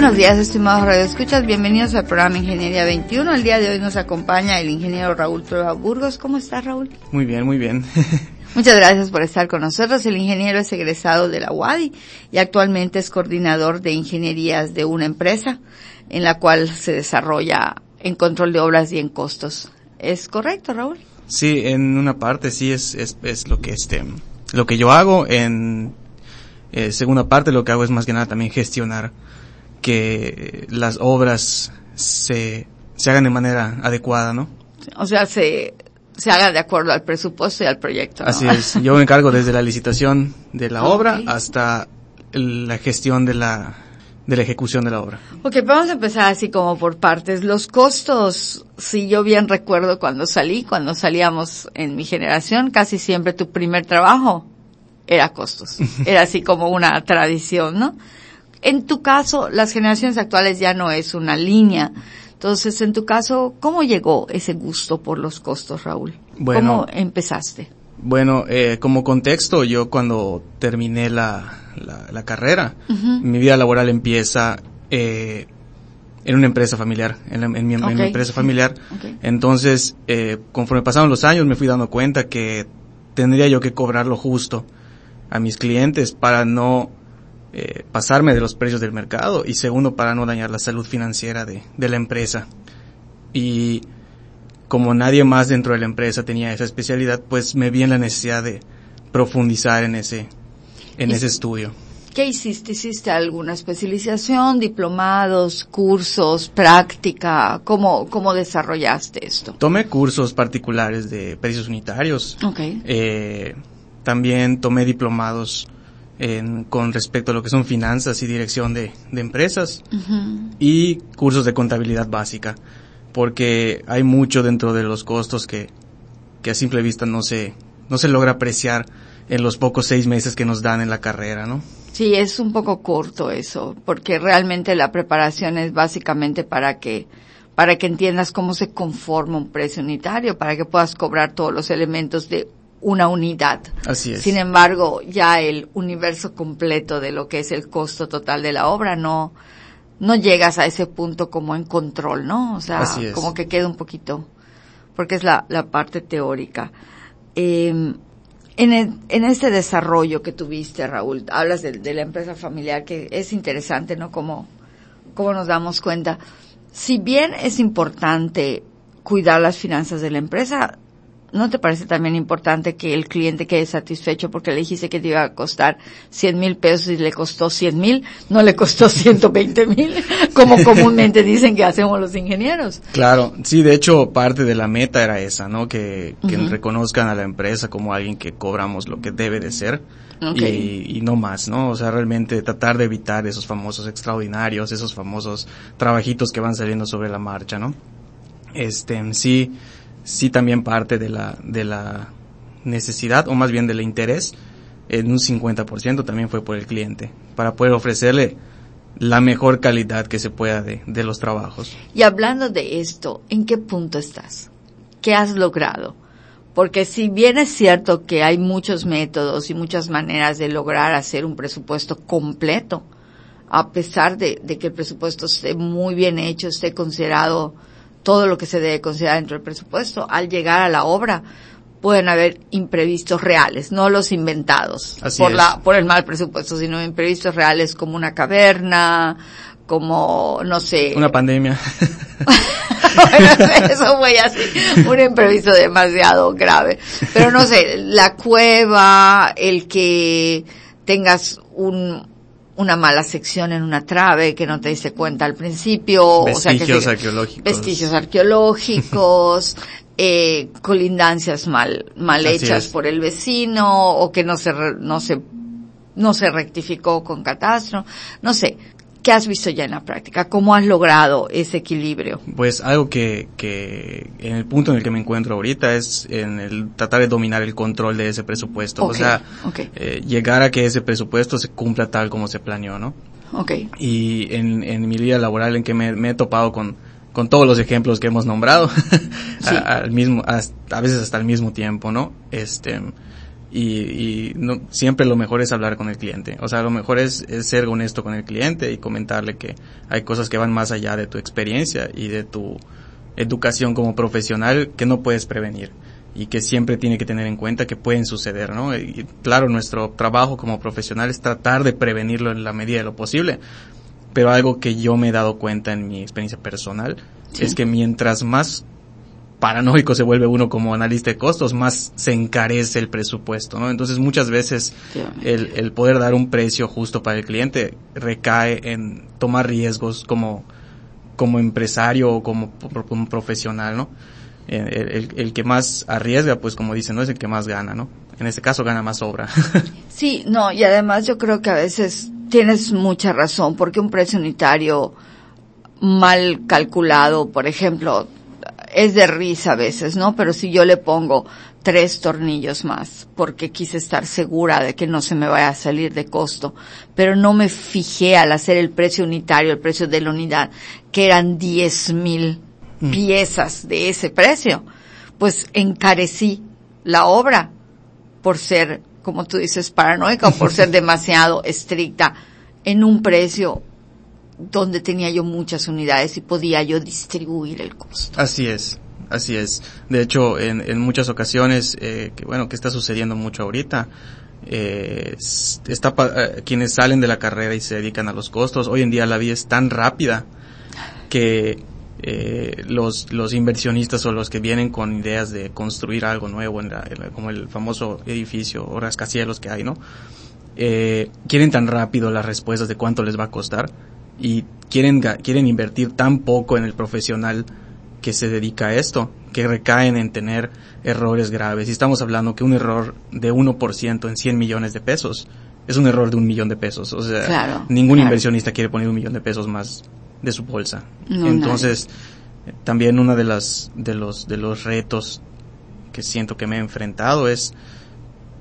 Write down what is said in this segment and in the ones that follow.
Buenos días, estimados radioescuchas. Bienvenidos al programa Ingeniería 21. El día de hoy nos acompaña el ingeniero Raúl Prueba Burgos. ¿Cómo estás, Raúl? Muy bien, muy bien. Muchas gracias por estar con nosotros. El ingeniero es egresado de la UADI y actualmente es coordinador de ingenierías de una empresa en la cual se desarrolla en control de obras y en costos. ¿Es correcto, Raúl? Sí, en una parte sí es, es, es lo que este, lo que yo hago. En eh, segunda parte lo que hago es más que nada también gestionar que las obras se, se hagan de manera adecuada, ¿no? O sea, se, se haga de acuerdo al presupuesto y al proyecto. Así es. Yo me encargo desde la licitación de la obra hasta la gestión de la, de la ejecución de la obra. Ok, vamos a empezar así como por partes. Los costos, si yo bien recuerdo cuando salí, cuando salíamos en mi generación, casi siempre tu primer trabajo era costos. Era así como una tradición, ¿no? En tu caso, las generaciones actuales ya no es una línea. Entonces, en tu caso, ¿cómo llegó ese gusto por los costos, Raúl? Bueno, ¿Cómo empezaste? Bueno, eh, como contexto, yo cuando terminé la, la, la carrera, mi vida laboral empieza eh, en una empresa familiar, en, la, en, mi, okay. en mi, empresa familiar. Okay. Entonces, eh, conforme pasaron los años, me fui dando cuenta que tendría yo que cobrar lo justo a mis clientes para no eh, pasarme de los precios del mercado y segundo para no dañar la salud financiera de, de, la empresa. Y como nadie más dentro de la empresa tenía esa especialidad, pues me vi en la necesidad de profundizar en ese, en ese estudio. ¿Qué hiciste? ¿Hiciste alguna especialización, diplomados, cursos, práctica? ¿Cómo, cómo desarrollaste esto? Tomé cursos particulares de precios unitarios. Okay. Eh, también tomé diplomados en, con respecto a lo que son finanzas y dirección de, de empresas uh -huh. y cursos de contabilidad básica, porque hay mucho dentro de los costos que, que a simple vista no se, no se logra apreciar en los pocos seis meses que nos dan en la carrera, ¿no? Sí, es un poco corto eso, porque realmente la preparación es básicamente para que para que entiendas cómo se conforma un precio unitario, para que puedas cobrar todos los elementos de una unidad. Así es. Sin embargo, ya el universo completo de lo que es el costo total de la obra no, no llegas a ese punto como en control, ¿no? O sea, como que queda un poquito, porque es la, la parte teórica. Eh, en, el, en este desarrollo que tuviste, Raúl, hablas de, de, la empresa familiar, que es interesante, ¿no? Como, como nos damos cuenta. Si bien es importante cuidar las finanzas de la empresa, ¿no te parece también importante que el cliente quede satisfecho porque le dijiste que te iba a costar 100 mil pesos y le costó 100 mil, no le costó 120 mil, como comúnmente dicen que hacemos los ingenieros? Claro, sí, de hecho parte de la meta era esa, ¿no? Que, que uh -huh. reconozcan a la empresa como alguien que cobramos lo que debe de ser. Okay. Y, y, no más, ¿no? O sea, realmente tratar de evitar esos famosos extraordinarios, esos famosos trabajitos que van saliendo sobre la marcha, ¿no? Este, sí, sí también parte de la, de la necesidad, o más bien del interés, en un 50% también fue por el cliente, para poder ofrecerle la mejor calidad que se pueda de, de los trabajos. Y hablando de esto, ¿en qué punto estás? ¿Qué has logrado? Porque si bien es cierto que hay muchos métodos y muchas maneras de lograr hacer un presupuesto completo, a pesar de, de que el presupuesto esté muy bien hecho, esté considerado todo lo que se debe considerar dentro del presupuesto, al llegar a la obra pueden haber imprevistos reales, no los inventados Así por es. la por el mal presupuesto, sino imprevistos reales como una caverna, como no sé, una pandemia. bueno, eso fue así, un imprevisto demasiado grave. Pero no sé, la cueva, el que tengas un una mala sección en una trave que no te diste cuenta al principio. Vestigios o sea, que arqueológicos. Vestigios arqueológicos, eh, colindancias mal, mal Así hechas es. por el vecino, o que no se, no se, no se rectificó con catastro. No sé. ¿Qué has visto ya en la práctica? ¿Cómo has logrado ese equilibrio? Pues algo que, que en el punto en el que me encuentro ahorita es en el tratar de dominar el control de ese presupuesto. o sea, eh, llegar a que ese presupuesto se cumpla tal como se planeó, ¿no? Okay. Y en, en mi vida laboral en que me, he topado con, con todos los ejemplos que hemos nombrado, al mismo, a veces hasta el mismo tiempo, ¿no? Este, y, no, siempre lo mejor es hablar con el cliente. O sea, lo mejor es, ser honesto con el cliente y comentarle que hay cosas que van más allá de tu experiencia y de tu educación como profesional que no puedes prevenir y que siempre tiene que tener en cuenta que pueden suceder, ¿no? Y claro, nuestro trabajo como profesional es tratar de prevenirlo en la medida de lo posible, pero algo que yo me he dado cuenta en mi experiencia personal es que mientras más paranoico se vuelve uno como analista de costos, más se encarece el presupuesto, ¿no? Entonces muchas veces el, el, poder dar un precio justo para el cliente recae en tomar riesgos como, como empresario o como, como profesional, ¿no? El, el, que más arriesga, pues como dicen, no es el que más gana, ¿no? En este caso gana más obra. sí, no, y además yo creo que a veces tienes mucha razón, porque un precio unitario mal calculado, por ejemplo, es de risa a veces, ¿no? Pero si yo le pongo tres tornillos más, porque quise estar segura de que no se me vaya a salir de costo, pero no me fijé al hacer el precio unitario, el precio de la unidad, que eran diez mil mm. piezas de ese precio, pues encarecí la obra por ser, como tú dices, paranoica o por ser demasiado estricta en un precio donde tenía yo muchas unidades y podía yo distribuir el costo. Así es, así es. De hecho, en, en muchas ocasiones, eh, que bueno, que está sucediendo mucho ahorita, eh, está eh, quienes salen de la carrera y se dedican a los costos, hoy en día la vida es tan rápida que eh, los, los inversionistas o los que vienen con ideas de construir algo nuevo, en como el famoso edificio o rascacielos que hay, ¿no? Eh, quieren tan rápido las respuestas de cuánto les va a costar y quieren, quieren invertir tan poco en el profesional que se dedica a esto, que recaen en tener errores graves. Y estamos hablando que un error de 1% en 100 millones de pesos es un error de un millón de pesos. O sea, ningún inversionista quiere poner un millón de pesos más de su bolsa. Entonces, también uno de las, de los, de los retos que siento que me he enfrentado es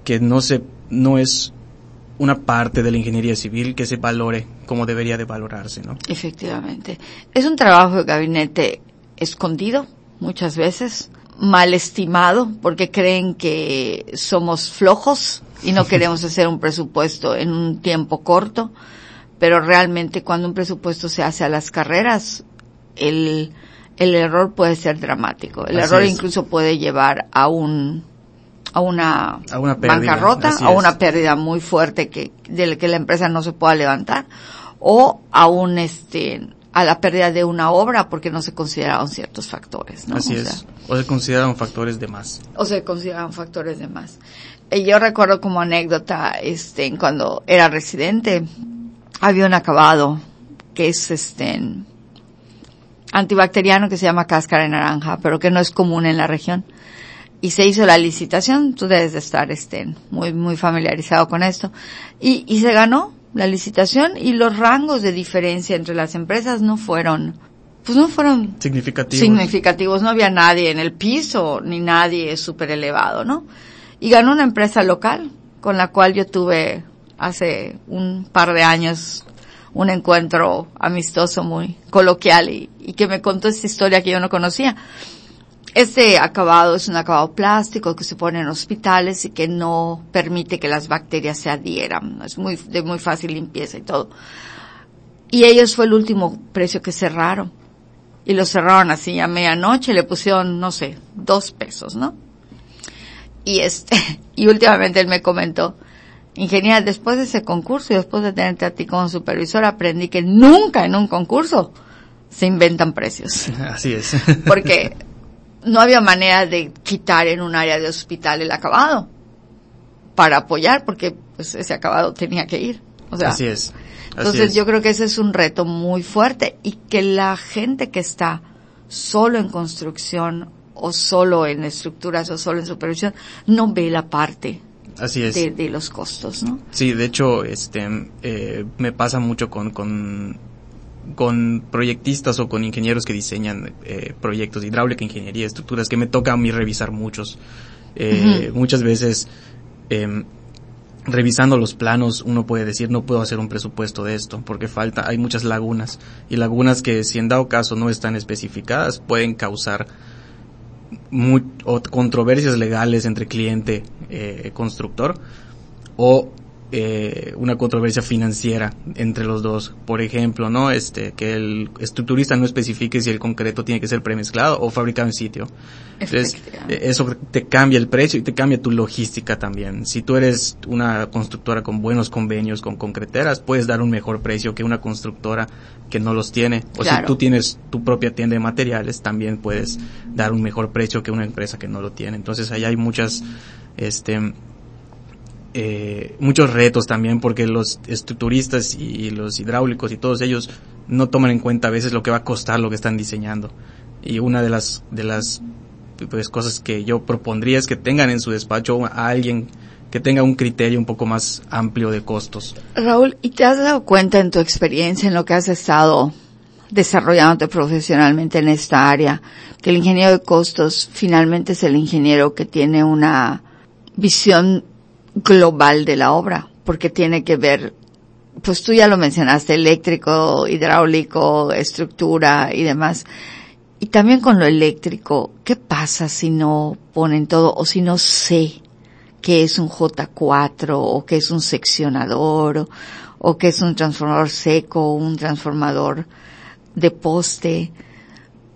que no se, no es una parte de la ingeniería civil que se valore como debería de valorarse, ¿no? Efectivamente. Es un trabajo de gabinete escondido muchas veces, mal estimado, porque creen que somos flojos y no queremos hacer un presupuesto en un tiempo corto, pero realmente cuando un presupuesto se hace a las carreras, el, el error puede ser dramático. El error incluso puede llevar a un a una, bancarrota, a una pérdida muy fuerte que, de que la empresa no se pueda levantar, o a un este, a la pérdida de una obra porque no se consideraron ciertos factores, ¿no? Así es. o se consideraron factores de más. O se consideraron factores de más. Y yo recuerdo como anécdota, este, cuando era residente, había un acabado que es este, antibacteriano que se llama cáscara de naranja, pero que no es común en la región y se hizo la licitación, tú debes de estar este, muy, muy familiarizado con esto, y, y se ganó la licitación y los rangos de diferencia entre las empresas no fueron, pues no fueron significativos. significativos, no había nadie en el piso ni nadie súper elevado, ¿no? Y ganó una empresa local con la cual yo tuve hace un par de años un encuentro amistoso muy coloquial y, y que me contó esta historia que yo no conocía este acabado es un acabado plástico que se pone en hospitales y que no permite que las bacterias se adhieran. Es muy, de muy fácil limpieza y todo. Y ellos fue el último precio que cerraron. Y lo cerraron así a medianoche, le pusieron, no sé, dos pesos, ¿no? Y este, y últimamente él me comentó, ingeniera, después de ese concurso y después de tenerte a ti como supervisor, aprendí que nunca en un concurso se inventan precios. Así es. Porque no había manera de quitar en un área de hospital el acabado para apoyar porque pues ese acabado tenía que ir. O sea, Así es. entonces yo creo que ese es un reto muy fuerte y que la gente que está solo en construcción o solo en estructuras o solo en supervisión no ve la parte Así es. De, los costos, ¿no? Sí, de hecho, este, eh, me pasa mucho con, con con proyectistas o con ingenieros que diseñan eh, proyectos de hidráulica, ingeniería, estructuras, que me toca a mí revisar muchos. Eh, muchas veces, em, revisando los planos, uno puede decir, no puedo hacer un presupuesto de esto, porque falta, hay muchas lagunas, y lagunas que si en dado caso no están especificadas, pueden causar controversias legales entre cliente eh, constructor o eh, una controversia financiera entre los dos. Por ejemplo, ¿no? Este, que el estructurista no especifique si el concreto tiene que ser premezclado o fabricado en sitio. Entonces, eso te cambia el precio y te cambia tu logística también. Si tú eres una constructora con buenos convenios con concreteras, puedes dar un mejor precio que una constructora que no los tiene. O si tú tienes tu propia tienda de materiales, también puedes dar un mejor precio que una empresa que no lo tiene. Entonces, ahí hay muchas, este, eh, muchos retos también porque los estructuristas y los hidráulicos y todos ellos no toman en cuenta a veces lo que va a costar lo que están diseñando. Y una de las, de las pues, cosas que yo propondría es que tengan en su despacho a alguien que tenga un criterio un poco más amplio de costos. Raúl, ¿y te has dado cuenta en tu experiencia, en lo que has estado desarrollándote profesionalmente en esta área, que el ingeniero de costos finalmente es el ingeniero que tiene una visión global de la obra, porque tiene que ver, pues tú ya lo mencionaste, eléctrico, hidráulico, estructura y demás. Y también con lo eléctrico, ¿qué pasa si no ponen todo o si no sé qué es un J4 o qué es un seccionador o, o qué es un transformador seco o un transformador de poste?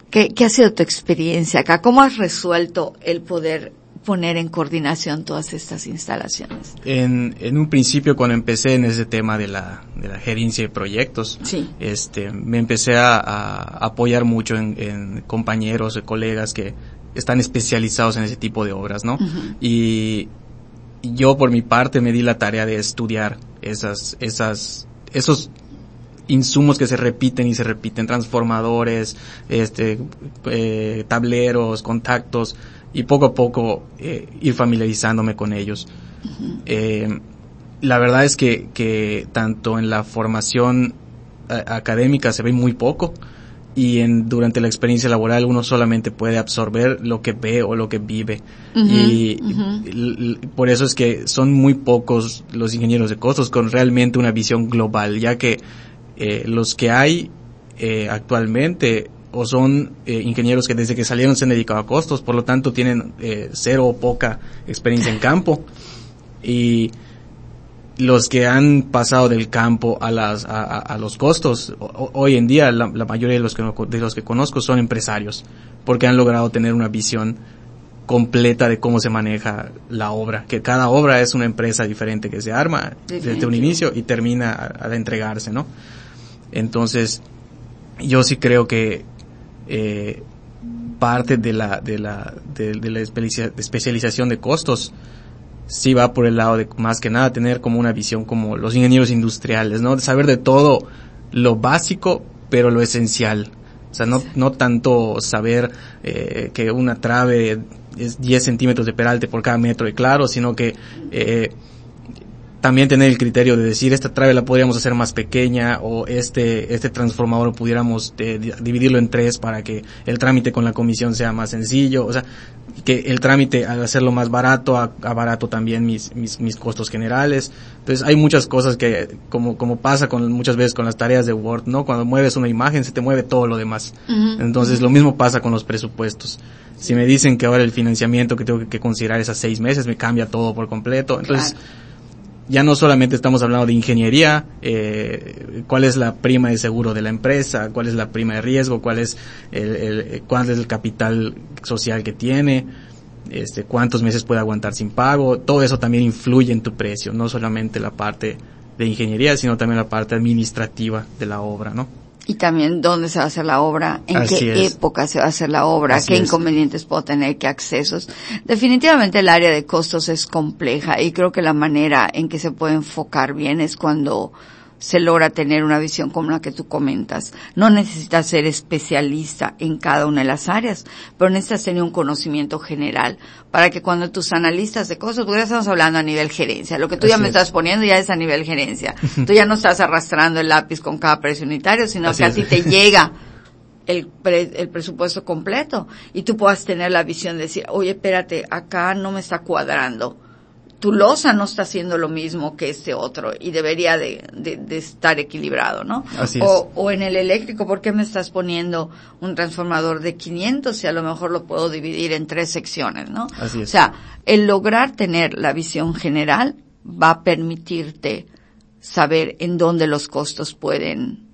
¿Qué, ¿Qué ha sido tu experiencia acá? ¿Cómo has resuelto el poder poner en coordinación todas estas instalaciones? En, en un principio, cuando empecé en ese tema de la, de la gerencia de proyectos, este, me empecé a, apoyar mucho en, en compañeros, colegas que están especializados en ese tipo de obras, ¿no? Y yo por mi parte me di la tarea de estudiar esas, esas, esos insumos que se repiten y se repiten, transformadores, este, eh, tableros, contactos, y poco a poco eh, ir familiarizándome con ellos. eh, la verdad es que, que tanto en la formación eh, académica se ve muy poco y en, durante la experiencia laboral uno solamente puede absorber lo que ve o lo que vive. y, por eso es que son muy pocos los ingenieros de costos con realmente una visión global, ya que eh, los que hay eh, actualmente o son eh, ingenieros que desde que salieron se han dedicado a costos, por lo tanto tienen eh, cero o poca experiencia en campo. Y los que han pasado del campo a las a, a los costos hoy en día la, la, mayoría de los que de los que conozco son empresarios porque han logrado tener una visión completa de cómo se maneja la obra que cada obra es una empresa diferente que se arma desde un inicio y termina a, a entregarse no entonces yo sí creo que eh, parte de la, de la, de, de la especialización de costos sí va por el lado de más que nada tener como una visión como los ingenieros industriales, ¿no? De saber de todo lo básico, pero lo esencial. O sea, no, no tanto saber eh, que una trave es 10 centímetros de peralte por cada metro de claro, sino que eh, también tener el criterio de decir esta trave la podríamos hacer más pequeña o este este transformador pudiéramos eh, dividirlo en tres para que el trámite con la comisión sea más sencillo o sea que el trámite al hacerlo más barato a, a barato también mis, mis mis costos generales. Entonces hay muchas cosas que como como pasa con muchas veces con las tareas de Word no cuando mueves una imagen se te mueve todo lo demás. Uh -huh. entonces lo mismo pasa con los presupuestos. Si me dicen que ahora el financiamiento que tengo que considerar es a seis meses me cambia todo por completo. Entonces claro ya no solamente estamos hablando de ingeniería, eh, cuál es la prima de seguro de la empresa, cuál es la prima de riesgo, cuál es el, el, cuál es el capital social que tiene, este, cuántos meses puede aguantar sin pago, todo eso también influye en tu precio, no solamente la parte de ingeniería, sino también la parte administrativa de la obra, ¿no? Y también dónde se va a hacer la obra, en Así qué es. época se va a hacer la obra, Así qué es. inconvenientes puedo tener, qué accesos. Definitivamente el área de costos es compleja y creo que la manera en que se puede enfocar bien es cuando se logra tener una visión como la que tú comentas. No necesitas ser especialista en cada una de las áreas, pero necesitas tener un conocimiento general para que cuando tus analistas de cosas, tú ya estamos hablando a nivel gerencia, lo que tú ya me estás poniendo ya es a nivel gerencia. tú ya no estás arrastrando el lápiz con cada precio unitario, sino que a ti te llega el, el presupuesto completo y tú puedas tener la visión de decir, oye, espérate, acá no me está cuadrando tu losa no está haciendo lo mismo que este otro y debería de, de, estar equilibrado, ¿no? Así o, o en el eléctrico, ¿por qué me estás poniendo un transformador de 500 si a lo mejor lo puedo dividir en tres secciones, ¿no? Así es. O sea, el lograr tener la visión general va a permitirte saber en dónde los costos pueden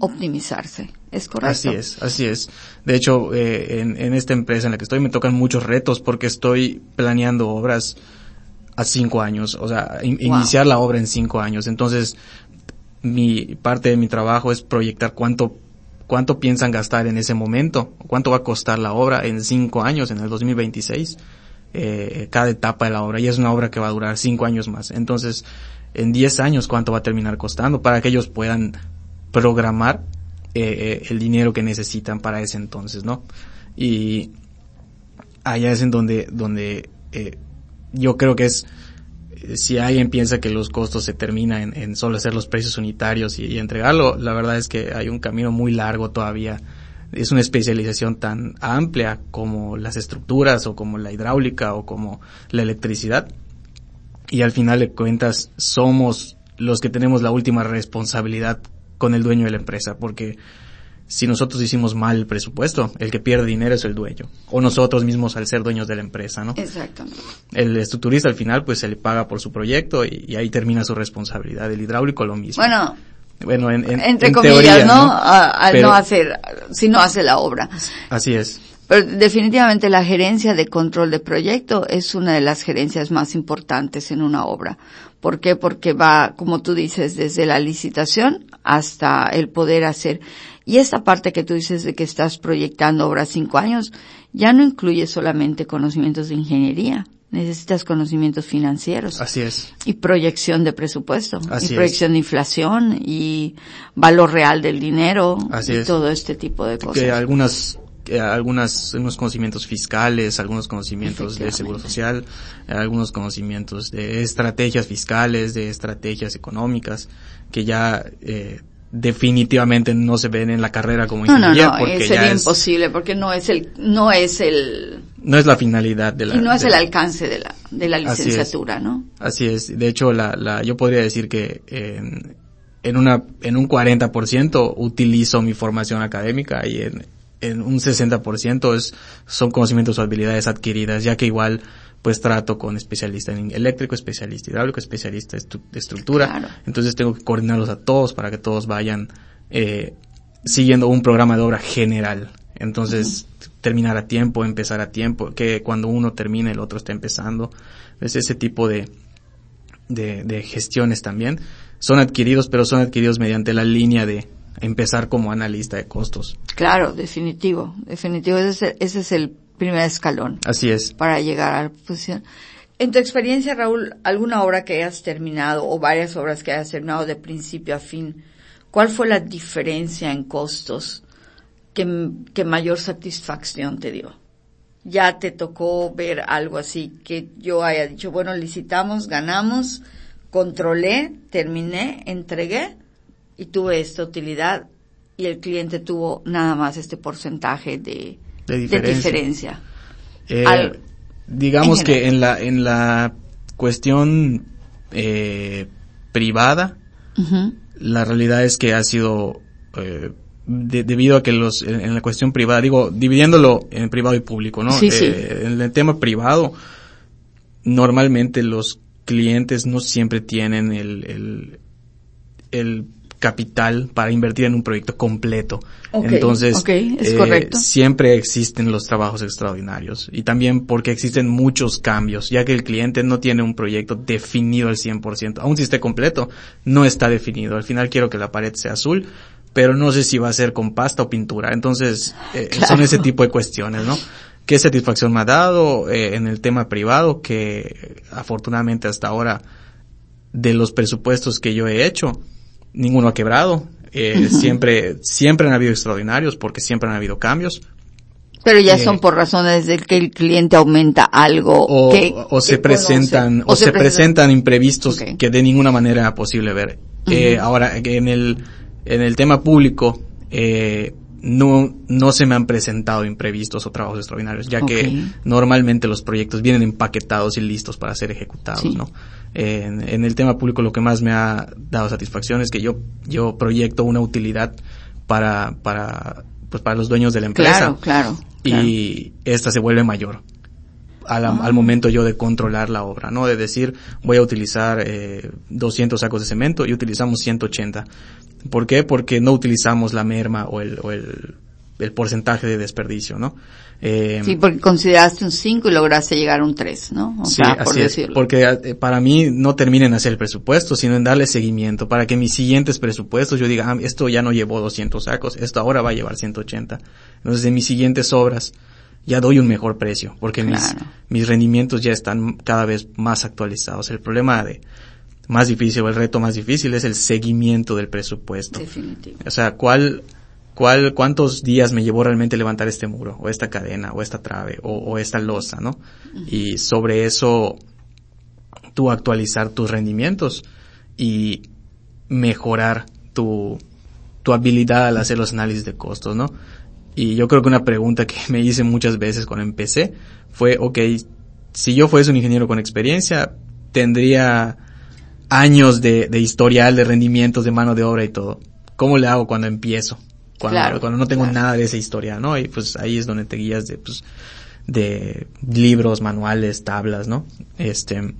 optimizarse. ¿Es correcto? Así es, así es. De hecho, eh, en, en esta empresa en la que estoy me tocan muchos retos porque estoy planeando obras a cinco años, o sea, iniciar la obra en cinco años. Entonces, mi parte de mi trabajo es proyectar cuánto cuánto piensan gastar en ese momento, cuánto va a costar la obra en cinco años, en el 2026, eh, cada etapa de la obra. Y es una obra que va a durar cinco años más. Entonces, en diez años, cuánto va a terminar costando para que ellos puedan programar eh, eh el dinero que necesitan para ese entonces, ¿no? Y allá es en donde, donde eh, yo creo que es, si alguien piensa que los costos se terminan en, solo hacer los precios unitarios y, entregarlo, la verdad es que hay un camino muy largo todavía. Es una especialización tan amplia como las estructuras o como la hidráulica o como la electricidad. Y al final de cuentas somos los que tenemos la última responsabilidad con el dueño de la empresa porque si nosotros hicimos mal el presupuesto, el que pierde dinero es el dueño. O nosotros mismos al ser dueños de la empresa, ¿no? Exactamente. El estructurista al final pues se le paga por su proyecto y, ahí termina su responsabilidad. El hidráulico lo mismo. Bueno, bueno, en, entre comillas, ¿no? al no hacer, si no hace la obra. Así es. Pero definitivamente la gerencia de control de proyecto es una de las gerencias más importantes en una obra. ¿Por qué? Porque va, como tú dices, desde la licitación hasta el poder hacer y esta parte que tú dices de que estás proyectando obras cinco años, ya no incluye solamente conocimientos de ingeniería. Necesitas conocimientos financieros. Así es. Y proyección de presupuesto. y proyección de inflación y valor real del dinero. Así y todo este tipo de cosas. Que algunas algunas, algunos conocimientos fiscales, algunos conocimientos de seguro social, algunos conocimientos de estrategias fiscales, de estrategias económicas, que ya eh, definitivamente no se ven en la carrera como ingeniería no, no, porque sería imposible porque no es el no es el no es la finalidad de la y no es el alcance de la de la licenciatura no así es. De hecho la, la yo podría decir que en, en una en un 40% utilizo mi formación académica y en en un 60% es son conocimientos o habilidades adquiridas ya que igual pues trato con especialista en eléctrico, especialista hidráulico, especialista de estructura. Entonces tengo que coordinarlos a todos para que todos vayan eh, siguiendo un programa de obra general. Entonces, terminar a tiempo, empezar a tiempo, que cuando uno termine el otro está empezando. Es ese tipo de, de, de gestiones también. Son adquiridos, pero son adquiridos mediante la línea de empezar como analista de costos. Claro, definitivo, definitivo. Ese, ese es el primer escalón. Así es. Para llegar a la posición. En tu experiencia, Raúl, alguna obra que hayas terminado o varias obras que hayas terminado de principio a fin, ¿cuál fue la diferencia en costos que, que mayor satisfacción te dio? Ya te tocó ver algo así que yo haya dicho, bueno, licitamos, ganamos, controlé, terminé, entregué y tuve esta utilidad y el cliente tuvo nada más este porcentaje de, de diferencia. Eh, digamos que en la, en la cuestión eh, privada, la realidad es que ha sido eh, debido a que los en, la cuestión privada, digo, dividiéndolo en privado y público, ¿no? Sí, sí. En el tema privado, normalmente los clientes no siempre tienen el, el, el capital para invertir en un proyecto completo. Entonces, eh, siempre existen los trabajos extraordinarios y también porque existen muchos cambios, ya que el cliente no tiene un proyecto definido al 100%, aun si esté completo, no está definido. Al final quiero que la pared sea azul, pero no sé si va a ser con pasta o pintura. Entonces, eh, son ese tipo de cuestiones, ¿no? ¿Qué satisfacción me ha dado eh, en el tema privado que afortunadamente hasta ahora de los presupuestos que yo he hecho, ninguno ha quebrado. Eh, siempre, siempre han habido extraordinarios porque siempre han habido cambios. Pero ya son por razones de que el cliente aumenta algo o, o se presentan o, se, presentan, imprevistos que de ninguna manera era posible ver. eh, ahora en el en el tema público eh, no, no se me han presentado imprevistos o trabajos extraordinarios, ya que normalmente los proyectos vienen empaquetados y listos para ser ejecutados, ¿no? En, el tema público lo que más me ha dado satisfacción es que yo, yo proyecto una utilidad para, para, pues para los dueños de la empresa. Claro, claro. Y esta se vuelve mayor. Al, al, ah. momento yo de controlar la obra, ¿no? De decir, voy a utilizar eh, 200 sacos de cemento y utilizamos 180. ¿Por qué? Porque no utilizamos la merma o el, o el, el porcentaje de desperdicio, ¿no? Eh, sí, porque consideraste un 5 y lograste llegar a un 3, ¿no? O sí, sea, por decirlo. Es, porque eh, para mí no termina en hacer el presupuesto, sino en darle seguimiento, para que mis siguientes presupuestos yo diga, ah, esto ya no llevó 200 sacos, esto ahora va a llevar 180. Entonces en mis siguientes obras ya doy un mejor precio, porque mis, mis rendimientos ya están cada vez más actualizados. El problema de, más difícil o el reto más difícil es el seguimiento del presupuesto. Definitivo. O sea, ¿cuál, cuál, cuántos días me llevó realmente levantar este muro, o esta cadena, o esta trave, o, esta losa, ¿no? Y sobre eso, tú actualizar tus rendimientos y mejorar tu, tu habilidad al hacer los análisis de costos, ¿no? Y yo creo que una pregunta que me hice muchas veces cuando empecé fue, ok, si yo fuese un ingeniero con experiencia, tendría años de, de historial de rendimientos de mano de obra y todo. ¿Cómo le hago cuando empiezo? Cuando, cuando no tengo nada de esa historia, ¿no? Y pues ahí es donde te guías de, pues, de libros, manuales, tablas, ¿no? Este,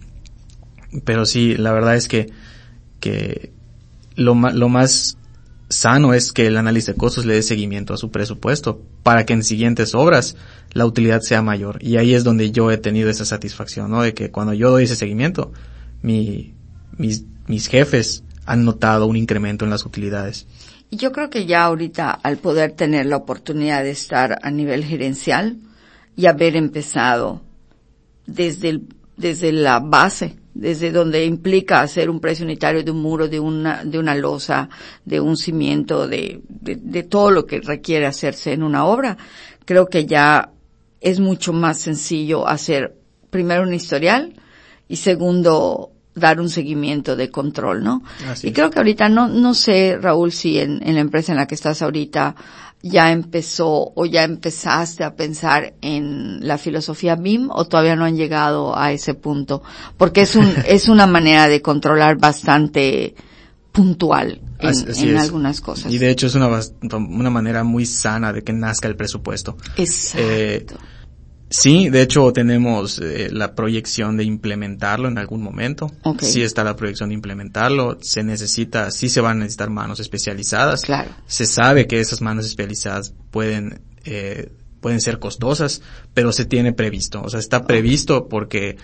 pero sí, la verdad es que, que lo, lo más sano es que el análisis de costos le dé seguimiento a su presupuesto para que en siguientes obras la utilidad sea mayor. Y ahí es donde yo he tenido esa satisfacción, ¿no? De que cuando yo doy ese seguimiento, mi, mis, mis jefes han notado un incremento en las utilidades. Yo creo que ya ahorita, al poder tener la oportunidad de estar a nivel gerencial y haber empezado desde el, desde la base, desde donde implica hacer un precio unitario de un muro, de una, de una losa, de un cimiento, de, de, de todo lo que requiere hacerse en una obra, creo que ya es mucho más sencillo hacer primero un historial y segundo dar un seguimiento de control, ¿no? y creo que ahorita no, no sé, Raúl, si en, en la empresa en la que estás ahorita ya empezó o ya empezaste a pensar en la filosofía BIM o todavía no han llegado a ese punto, porque es un, es una manera de controlar bastante puntual en, en algunas cosas. Y de hecho es una, una manera muy sana de que nazca el presupuesto. Exacto. Eh, Sí, de hecho tenemos eh, la proyección de implementarlo en algún momento. Sí está la proyección de implementarlo. Se necesita, sí se van a necesitar manos especializadas. Claro. Se sabe que esas manos especializadas pueden, eh, pueden ser costosas, pero se tiene previsto. O sea, está previsto porque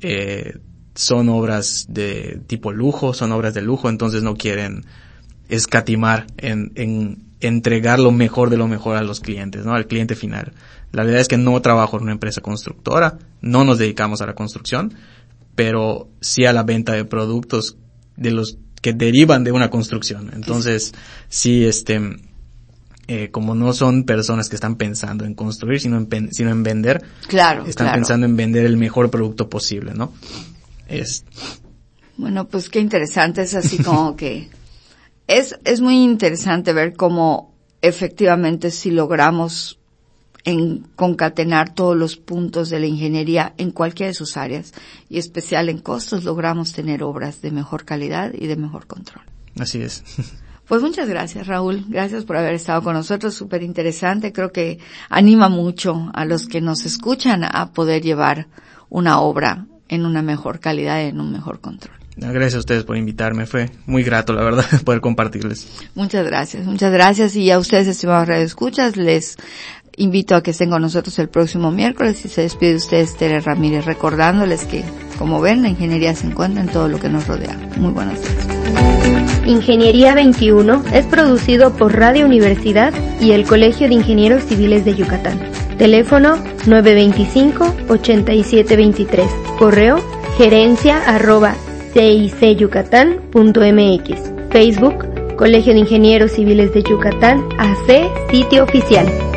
eh, son obras de tipo lujo, son obras de lujo, entonces no quieren escatimar en, en entregar lo mejor de lo mejor a los clientes, ¿no? Al cliente final. La verdad es que no trabajo en una empresa constructora, no nos dedicamos a la construcción, pero sí a la venta de productos de los que derivan de una construcción. Entonces, sí, este, eh, como no son personas que están pensando en construir, sino en, sino en vender, claro, están pensando en vender el mejor producto posible, ¿no? Es. Bueno, pues qué interesante, es así como que es, es muy interesante ver cómo efectivamente si logramos en concatenar todos los puntos de la ingeniería en cualquiera de sus áreas y especial en costos logramos tener obras de mejor calidad y de mejor control. Así es. Pues muchas gracias, Raúl. Gracias por haber estado con nosotros. Súper interesante. Creo que anima mucho a los que nos escuchan a poder llevar una obra en una mejor calidad y en un mejor control. Gracias a ustedes por invitarme, fue muy grato, la verdad, poder compartirles. Muchas gracias, muchas gracias y a ustedes, estimados escuchas les invito a que estén con nosotros el próximo miércoles y se despide de ustedes Tere Ramírez recordándoles que, como ven, la ingeniería se encuentra en todo lo que nos rodea. Muy buenas noches. Ingeniería 21 es producido por Radio Universidad y el Colegio de Ingenieros Civiles de Yucatán. Teléfono 925-8723. Correo gerencia arroba cicyucatán.mx. Facebook, Colegio de Ingenieros Civiles de Yucatán, AC, sitio oficial.